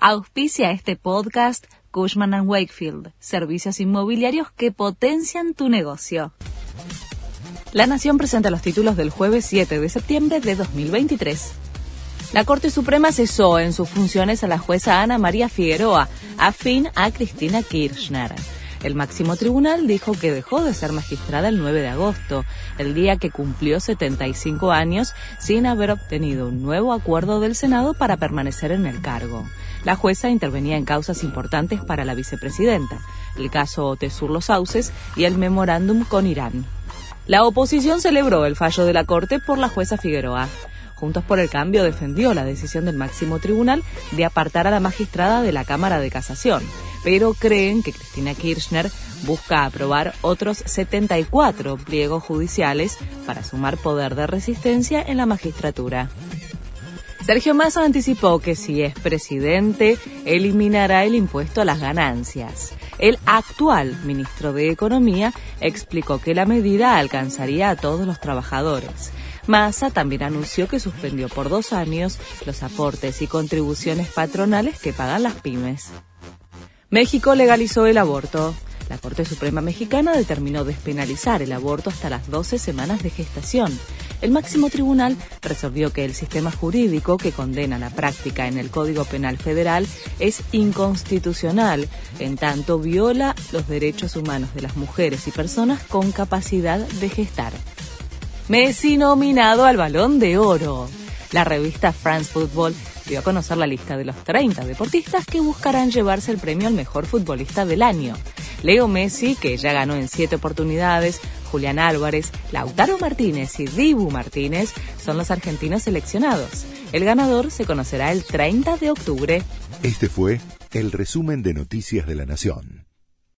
Auspicia este podcast Cushman ⁇ Wakefield, servicios inmobiliarios que potencian tu negocio. La Nación presenta los títulos del jueves 7 de septiembre de 2023. La Corte Suprema cesó en sus funciones a la jueza Ana María Figueroa, afín a Cristina Kirchner. El máximo tribunal dijo que dejó de ser magistrada el 9 de agosto, el día que cumplió 75 años sin haber obtenido un nuevo acuerdo del Senado para permanecer en el cargo. La jueza intervenía en causas importantes para la vicepresidenta, el caso Tesur Los Sauces y el memorándum con Irán. La oposición celebró el fallo de la Corte por la jueza Figueroa. Juntos por el Cambio defendió la decisión del máximo tribunal de apartar a la magistrada de la Cámara de Casación, pero creen que Cristina Kirchner busca aprobar otros 74 pliegos judiciales para sumar poder de resistencia en la magistratura. Sergio Massa anticipó que si es presidente, eliminará el impuesto a las ganancias. El actual ministro de Economía explicó que la medida alcanzaría a todos los trabajadores. Massa también anunció que suspendió por dos años los aportes y contribuciones patronales que pagan las pymes. México legalizó el aborto. La Corte Suprema Mexicana determinó despenalizar el aborto hasta las 12 semanas de gestación. El máximo tribunal resolvió que el sistema jurídico que condena la práctica en el Código Penal Federal es inconstitucional, en tanto viola los derechos humanos de las mujeres y personas con capacidad de gestar. Messi nominado al Balón de Oro. La revista France Football dio a conocer la lista de los 30 deportistas que buscarán llevarse el premio al mejor futbolista del año. Leo Messi, que ya ganó en siete oportunidades, Julián Álvarez, Lautaro Martínez y Dibu Martínez son los argentinos seleccionados. El ganador se conocerá el 30 de octubre. Este fue el resumen de Noticias de la Nación.